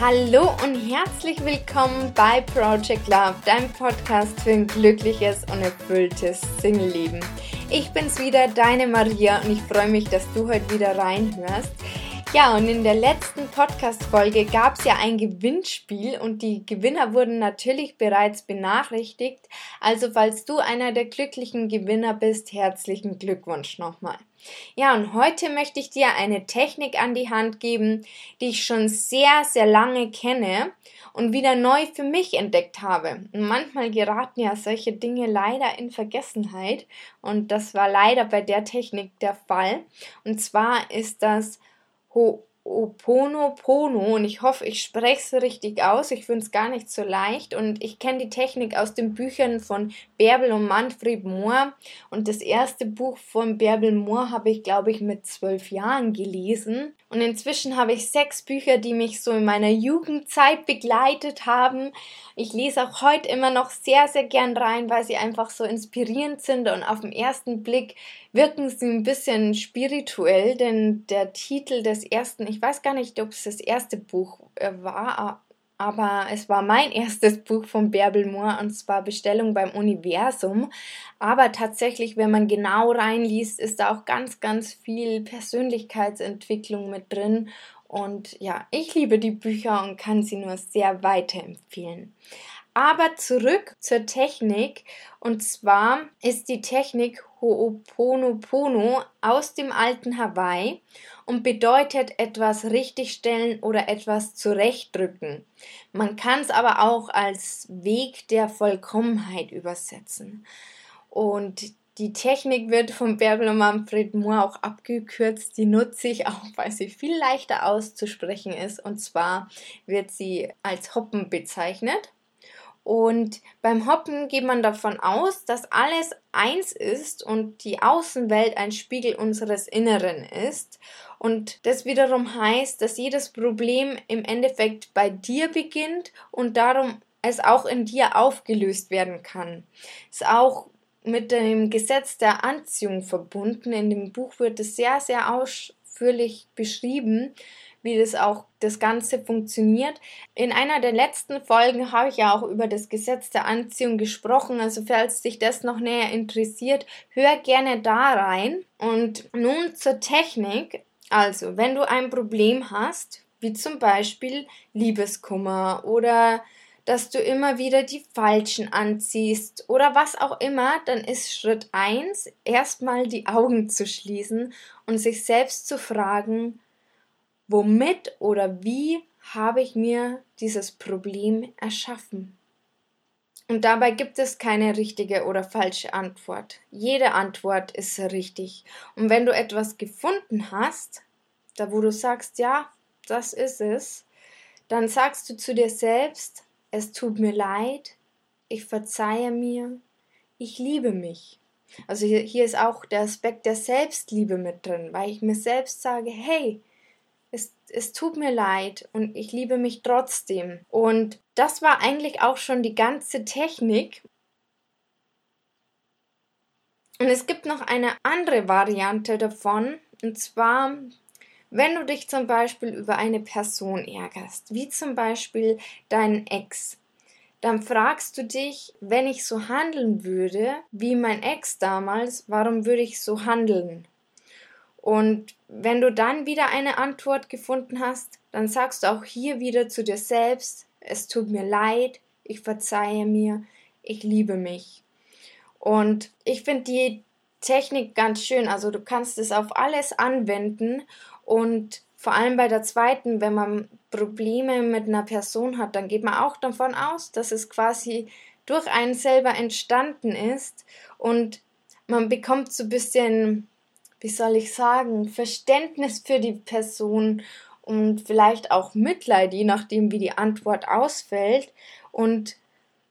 Hallo und herzlich willkommen bei Project Love, deinem Podcast für ein glückliches und erfülltes Single-Leben. Ich bin's wieder, deine Maria, und ich freue mich, dass du heute wieder reinhörst. Ja, und in der letzten Podcast-Folge gab es ja ein Gewinnspiel und die Gewinner wurden natürlich bereits benachrichtigt. Also, falls du einer der glücklichen Gewinner bist, herzlichen Glückwunsch nochmal. Ja, und heute möchte ich dir eine Technik an die Hand geben, die ich schon sehr, sehr lange kenne und wieder neu für mich entdeckt habe. Und manchmal geraten ja solche Dinge leider in Vergessenheit und das war leider bei der Technik der Fall. Und zwar ist das Ho'oponopono und ich hoffe, ich spreche es richtig aus. Ich finde es gar nicht so leicht und ich kenne die Technik aus den Büchern von Bärbel und Manfred Mohr und das erste Buch von Bärbel Mohr habe ich, glaube ich, mit zwölf Jahren gelesen und inzwischen habe ich sechs Bücher, die mich so in meiner Jugendzeit begleitet haben. Ich lese auch heute immer noch sehr, sehr gern rein, weil sie einfach so inspirierend sind und auf den ersten Blick wirken sie ein bisschen spirituell, denn der Titel des ersten, ich weiß gar nicht, ob es das erste Buch äh, war, aber es war mein erstes Buch von Bärbel Moore und zwar Bestellung beim Universum. Aber tatsächlich, wenn man genau reinliest, ist da auch ganz, ganz viel Persönlichkeitsentwicklung mit drin. Und ja, ich liebe die Bücher und kann sie nur sehr weiterempfehlen. Aber zurück zur Technik. Und zwar ist die Technik Ho'oponopono aus dem alten Hawaii und bedeutet etwas richtigstellen oder etwas zurechtdrücken. Man kann es aber auch als Weg der Vollkommenheit übersetzen. Und die Technik wird von Bärbel und Manfred Moore auch abgekürzt. Die nutze ich auch, weil sie viel leichter auszusprechen ist. Und zwar wird sie als Hoppen bezeichnet. Und beim Hoppen geht man davon aus, dass alles eins ist und die Außenwelt ein Spiegel unseres Inneren ist. Und das wiederum heißt, dass jedes Problem im Endeffekt bei dir beginnt und darum es auch in dir aufgelöst werden kann. Ist auch mit dem Gesetz der Anziehung verbunden. In dem Buch wird es sehr, sehr ausführlich beschrieben, wie das auch das Ganze funktioniert. In einer der letzten Folgen habe ich ja auch über das Gesetz der Anziehung gesprochen. Also falls dich das noch näher interessiert, hör gerne da rein. Und nun zur Technik. Also, wenn du ein Problem hast, wie zum Beispiel Liebeskummer oder dass du immer wieder die Falschen anziehst oder was auch immer, dann ist Schritt 1 erstmal die Augen zu schließen und sich selbst zu fragen, Womit oder wie habe ich mir dieses Problem erschaffen? Und dabei gibt es keine richtige oder falsche Antwort. Jede Antwort ist richtig. Und wenn du etwas gefunden hast, da wo du sagst, ja, das ist es, dann sagst du zu dir selbst, es tut mir leid, ich verzeihe mir, ich liebe mich. Also hier, hier ist auch der Aspekt der Selbstliebe mit drin, weil ich mir selbst sage, hey, es, es tut mir leid und ich liebe mich trotzdem. Und das war eigentlich auch schon die ganze Technik. Und es gibt noch eine andere Variante davon, und zwar, wenn du dich zum Beispiel über eine Person ärgerst, wie zum Beispiel deinen Ex, dann fragst du dich, wenn ich so handeln würde wie mein Ex damals, warum würde ich so handeln? Und wenn du dann wieder eine Antwort gefunden hast, dann sagst du auch hier wieder zu dir selbst, es tut mir leid, ich verzeihe mir, ich liebe mich. Und ich finde die Technik ganz schön. Also du kannst es auf alles anwenden und vor allem bei der zweiten, wenn man Probleme mit einer Person hat, dann geht man auch davon aus, dass es quasi durch einen selber entstanden ist. Und man bekommt so ein bisschen wie soll ich sagen, Verständnis für die Person und vielleicht auch Mitleid, je nachdem, wie die Antwort ausfällt. Und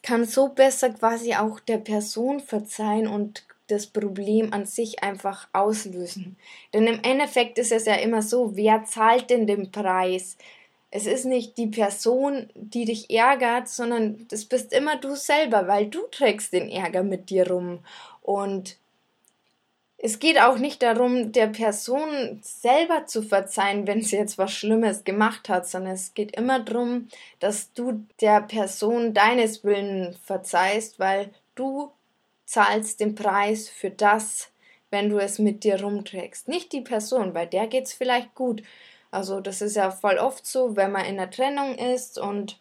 kann so besser quasi auch der Person verzeihen und das Problem an sich einfach auslösen. Denn im Endeffekt ist es ja immer so, wer zahlt denn den Preis? Es ist nicht die Person, die dich ärgert, sondern das bist immer du selber, weil du trägst den Ärger mit dir rum. Und es geht auch nicht darum, der Person selber zu verzeihen, wenn sie jetzt was Schlimmes gemacht hat, sondern es geht immer darum, dass du der Person deines Willen verzeihst, weil du zahlst den Preis für das, wenn du es mit dir rumträgst. Nicht die Person, bei der geht es vielleicht gut. Also das ist ja voll oft so, wenn man in einer Trennung ist und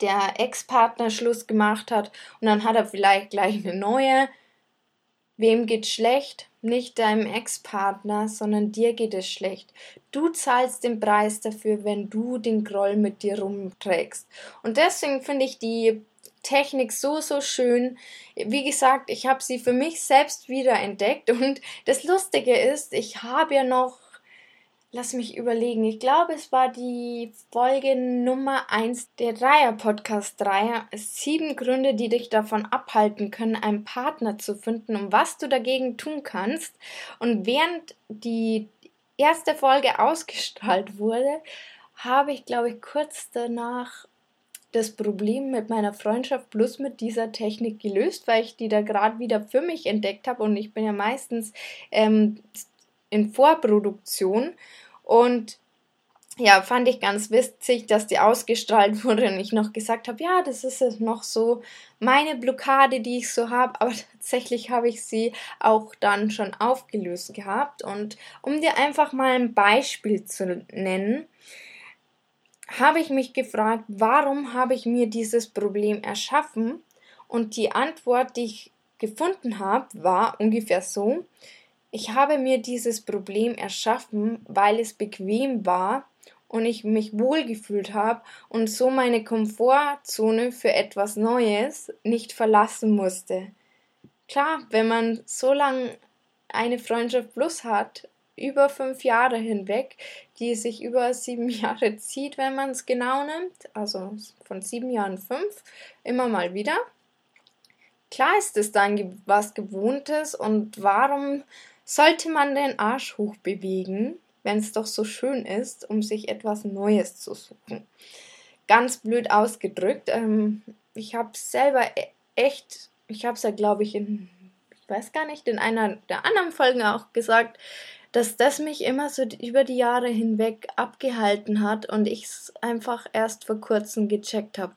der Ex-Partner Schluss gemacht hat und dann hat er vielleicht gleich eine neue Wem geht's schlecht? Nicht deinem Ex-Partner, sondern dir geht es schlecht. Du zahlst den Preis dafür, wenn du den Groll mit dir rumträgst. Und deswegen finde ich die Technik so, so schön. Wie gesagt, ich habe sie für mich selbst wiederentdeckt und das Lustige ist, ich habe ja noch Lass mich überlegen. Ich glaube, es war die Folge Nummer 1 der Dreier-Podcast Dreier. Sieben Gründe, die dich davon abhalten können, einen Partner zu finden und was du dagegen tun kannst. Und während die erste Folge ausgestrahlt wurde, habe ich, glaube ich, kurz danach das Problem mit meiner Freundschaft plus mit dieser Technik gelöst, weil ich die da gerade wieder für mich entdeckt habe. Und ich bin ja meistens ähm, in Vorproduktion. Und ja, fand ich ganz witzig, dass die ausgestrahlt wurde und ich noch gesagt habe, ja, das ist jetzt noch so meine Blockade, die ich so habe, aber tatsächlich habe ich sie auch dann schon aufgelöst gehabt. Und um dir einfach mal ein Beispiel zu nennen, habe ich mich gefragt, warum habe ich mir dieses Problem erschaffen? Und die Antwort, die ich gefunden habe, war ungefähr so, ich habe mir dieses Problem erschaffen, weil es bequem war und ich mich wohlgefühlt habe und so meine Komfortzone für etwas Neues nicht verlassen musste. Klar, wenn man so lange eine Freundschaft plus hat, über fünf Jahre hinweg, die sich über sieben Jahre zieht, wenn man es genau nimmt, also von sieben Jahren fünf, immer mal wieder. Klar ist es dann was Gewohntes und warum sollte man den Arsch hoch bewegen, wenn es doch so schön ist, um sich etwas Neues zu suchen. Ganz blöd ausgedrückt. Ähm, ich habe selber e-, echt, ich habe es ja, glaube ich, in, ich weiß gar nicht, in einer der anderen Folgen auch gesagt, dass das mich immer so über die Jahre hinweg abgehalten hat und ich es einfach erst vor kurzem gecheckt habe.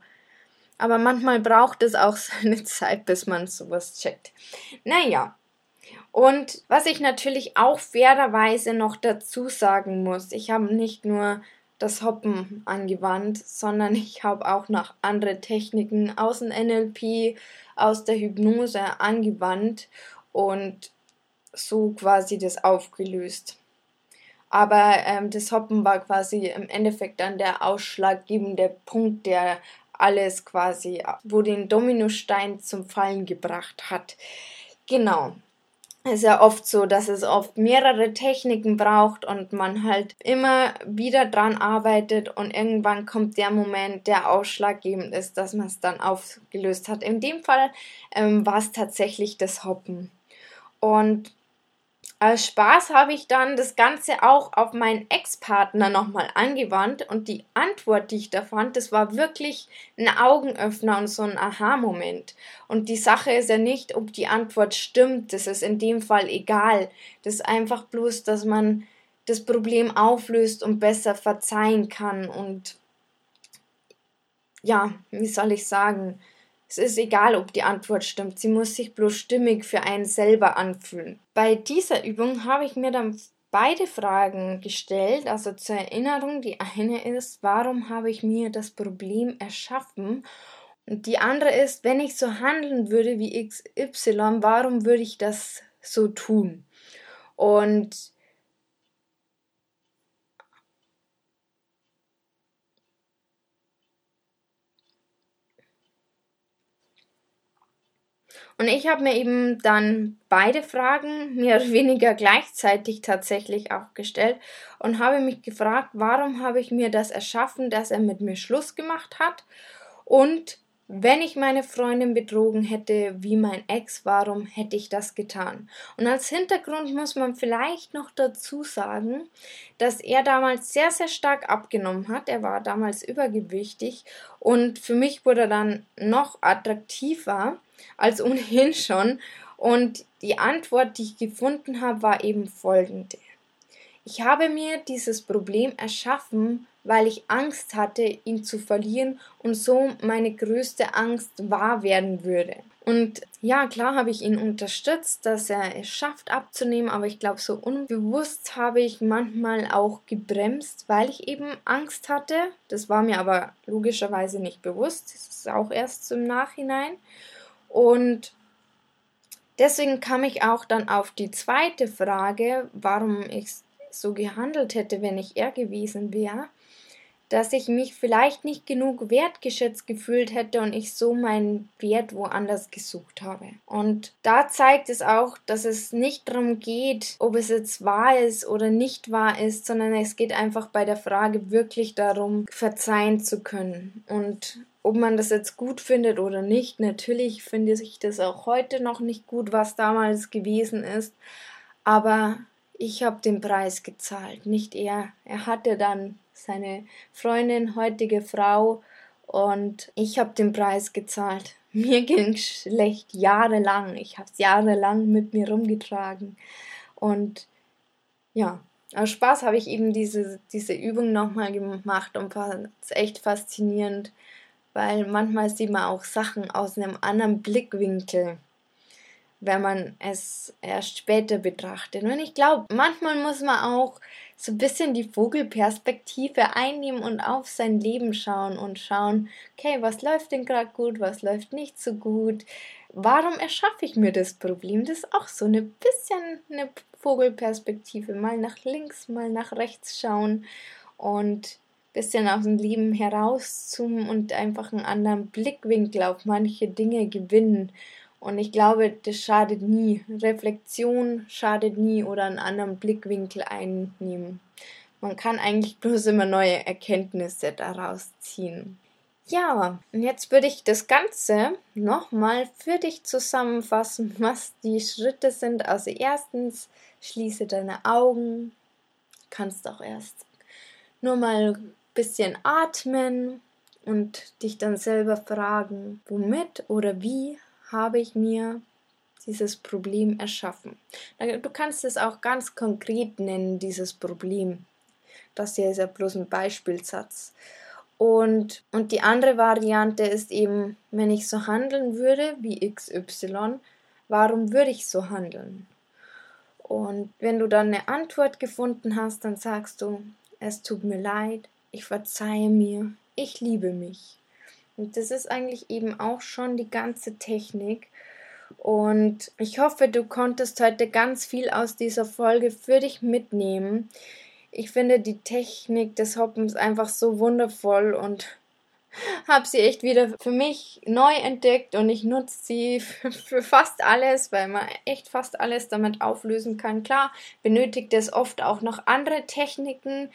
Aber manchmal braucht es auch seine Zeit, bis man sowas checkt. Naja, und was ich natürlich auch fairerweise noch dazu sagen muss, ich habe nicht nur das Hoppen angewandt, sondern ich habe auch noch andere Techniken aus dem NLP, aus der Hypnose angewandt und so quasi das aufgelöst. Aber ähm, das Hoppen war quasi im Endeffekt dann der ausschlaggebende Punkt, der alles quasi, wo den Dominostein zum Fallen gebracht hat. Genau ist ja oft so, dass es oft mehrere Techniken braucht und man halt immer wieder dran arbeitet und irgendwann kommt der Moment, der ausschlaggebend ist, dass man es dann aufgelöst hat. In dem Fall ähm, war es tatsächlich das Hoppen. Und als Spaß habe ich dann das Ganze auch auf meinen Ex-Partner nochmal angewandt und die Antwort, die ich da fand, das war wirklich ein Augenöffner und so ein Aha-Moment. Und die Sache ist ja nicht, ob die Antwort stimmt, das ist in dem Fall egal. Das ist einfach bloß, dass man das Problem auflöst und besser verzeihen kann und ja, wie soll ich sagen, es ist egal, ob die Antwort stimmt, sie muss sich bloß stimmig für einen selber anfühlen. Bei dieser Übung habe ich mir dann beide Fragen gestellt, also zur Erinnerung. Die eine ist, warum habe ich mir das Problem erschaffen? Und die andere ist, wenn ich so handeln würde wie XY, warum würde ich das so tun? Und Und ich habe mir eben dann beide Fragen mehr oder weniger gleichzeitig tatsächlich auch gestellt und habe mich gefragt, warum habe ich mir das erschaffen, dass er mit mir Schluss gemacht hat und wenn ich meine Freundin betrogen hätte, wie mein Ex, warum hätte ich das getan? Und als Hintergrund muss man vielleicht noch dazu sagen, dass er damals sehr, sehr stark abgenommen hat. Er war damals übergewichtig und für mich wurde er dann noch attraktiver als ohnehin schon. Und die Antwort, die ich gefunden habe, war eben folgende. Ich habe mir dieses Problem erschaffen, weil ich Angst hatte, ihn zu verlieren und so meine größte Angst wahr werden würde. Und ja, klar habe ich ihn unterstützt, dass er es schafft abzunehmen, aber ich glaube, so unbewusst habe ich manchmal auch gebremst, weil ich eben Angst hatte. Das war mir aber logischerweise nicht bewusst. Das ist auch erst im Nachhinein. Und deswegen kam ich auch dann auf die zweite Frage, warum ich so gehandelt hätte, wenn ich er gewesen wäre dass ich mich vielleicht nicht genug wertgeschätzt gefühlt hätte und ich so meinen Wert woanders gesucht habe. Und da zeigt es auch, dass es nicht darum geht, ob es jetzt wahr ist oder nicht wahr ist, sondern es geht einfach bei der Frage wirklich darum, verzeihen zu können. Und ob man das jetzt gut findet oder nicht, natürlich finde ich das auch heute noch nicht gut, was damals gewesen ist. Aber ich habe den Preis gezahlt, nicht er. Er hatte dann seine Freundin, heutige Frau und ich habe den Preis gezahlt. Mir ging schlecht jahrelang. Ich habe es jahrelang mit mir rumgetragen und ja, aus Spaß habe ich eben diese, diese Übung nochmal gemacht und fand es echt faszinierend, weil manchmal sieht man auch Sachen aus einem anderen Blickwinkel wenn man es erst später betrachtet. Und ich glaube, manchmal muss man auch so ein bisschen die Vogelperspektive einnehmen und auf sein Leben schauen und schauen, okay, was läuft denn gerade gut, was läuft nicht so gut, warum erschaffe ich mir das Problem? Das ist auch so ein bisschen eine Vogelperspektive, mal nach links, mal nach rechts schauen und bisschen aus dem Leben herauszoomen und einfach einen anderen Blickwinkel auf manche Dinge gewinnen und ich glaube, das schadet nie. Reflexion schadet nie oder einen anderen Blickwinkel einnehmen. Man kann eigentlich bloß immer neue Erkenntnisse daraus ziehen. Ja, und jetzt würde ich das Ganze nochmal für dich zusammenfassen, was die Schritte sind. Also erstens, schließe deine Augen. Kannst auch erst nur mal bisschen atmen und dich dann selber fragen, womit oder wie habe ich mir dieses Problem erschaffen. Du kannst es auch ganz konkret nennen, dieses Problem. Das hier ist ja bloß ein Beispielsatz. Und, und die andere Variante ist eben, wenn ich so handeln würde wie XY, warum würde ich so handeln? Und wenn du dann eine Antwort gefunden hast, dann sagst du, es tut mir leid, ich verzeihe mir, ich liebe mich. Und das ist eigentlich eben auch schon die ganze Technik. Und ich hoffe, du konntest heute ganz viel aus dieser Folge für dich mitnehmen. Ich finde die Technik des Hoppens einfach so wundervoll und habe sie echt wieder für mich neu entdeckt und ich nutze sie für fast alles, weil man echt fast alles damit auflösen kann. Klar, benötigt es oft auch noch andere Techniken,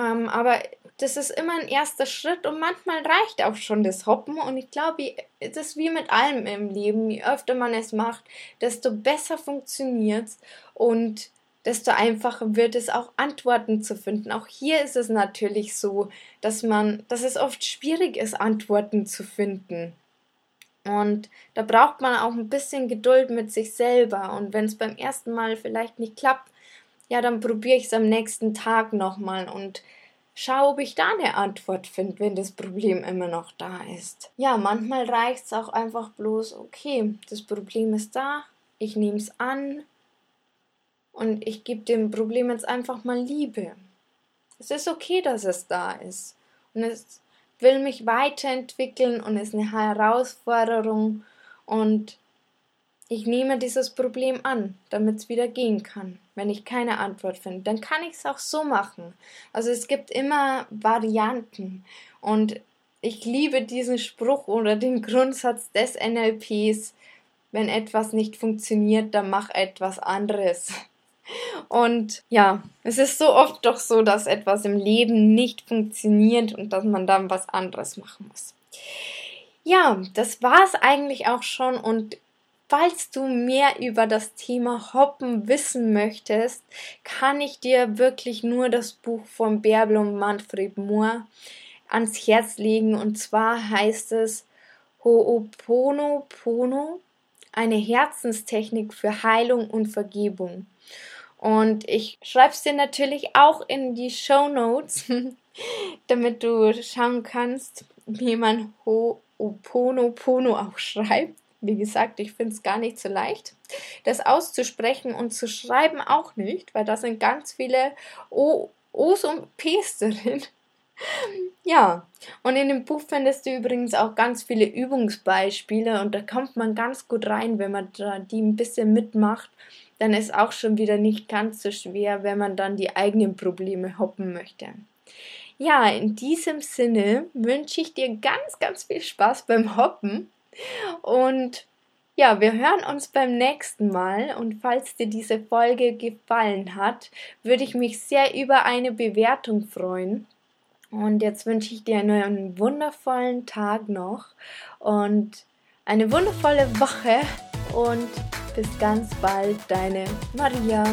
ähm, aber das ist immer ein erster Schritt und manchmal reicht auch schon das Hoppen. Und ich glaube, es ist wie mit allem im Leben. Je öfter man es macht, desto besser funktioniert es und desto einfacher wird es auch Antworten zu finden. Auch hier ist es natürlich so, dass man, dass es oft schwierig ist, Antworten zu finden. Und da braucht man auch ein bisschen Geduld mit sich selber. Und wenn es beim ersten Mal vielleicht nicht klappt, ja, dann probiere ich es am nächsten Tag nochmal und schau, ob ich da eine Antwort finde, wenn das Problem immer noch da ist. Ja, manchmal reicht es auch einfach bloß, okay, das Problem ist da, ich nehme es an und ich gebe dem Problem jetzt einfach mal Liebe. Es ist okay, dass es da ist. Und es will mich weiterentwickeln und ist eine Herausforderung und ich nehme dieses Problem an, damit es wieder gehen kann. Wenn ich keine Antwort finde, dann kann ich es auch so machen. Also es gibt immer Varianten und ich liebe diesen Spruch oder den Grundsatz des NLPs. Wenn etwas nicht funktioniert, dann mach etwas anderes. Und ja, es ist so oft doch so, dass etwas im Leben nicht funktioniert und dass man dann was anderes machen muss. Ja, das war es eigentlich auch schon und Falls du mehr über das Thema Hoppen wissen möchtest, kann ich dir wirklich nur das Buch von Bärbel und Manfred Mohr ans Herz legen. Und zwar heißt es Ho'oponopono eine Herzenstechnik für Heilung und Vergebung. Und ich schreibe es dir natürlich auch in die Show Notes, damit du schauen kannst, wie man Ho'oponopono auch schreibt. Wie gesagt, ich finde es gar nicht so leicht, das auszusprechen und zu schreiben auch nicht, weil da sind ganz viele O, O's und P's drin. Ja, und in dem Buch findest du übrigens auch ganz viele Übungsbeispiele und da kommt man ganz gut rein, wenn man die ein bisschen mitmacht. Dann ist auch schon wieder nicht ganz so schwer, wenn man dann die eigenen Probleme hoppen möchte. Ja, in diesem Sinne wünsche ich dir ganz, ganz viel Spaß beim Hoppen und ja, wir hören uns beim nächsten Mal und falls dir diese Folge gefallen hat, würde ich mich sehr über eine Bewertung freuen. Und jetzt wünsche ich dir einen wundervollen Tag noch und eine wundervolle Woche und bis ganz bald, deine Maria.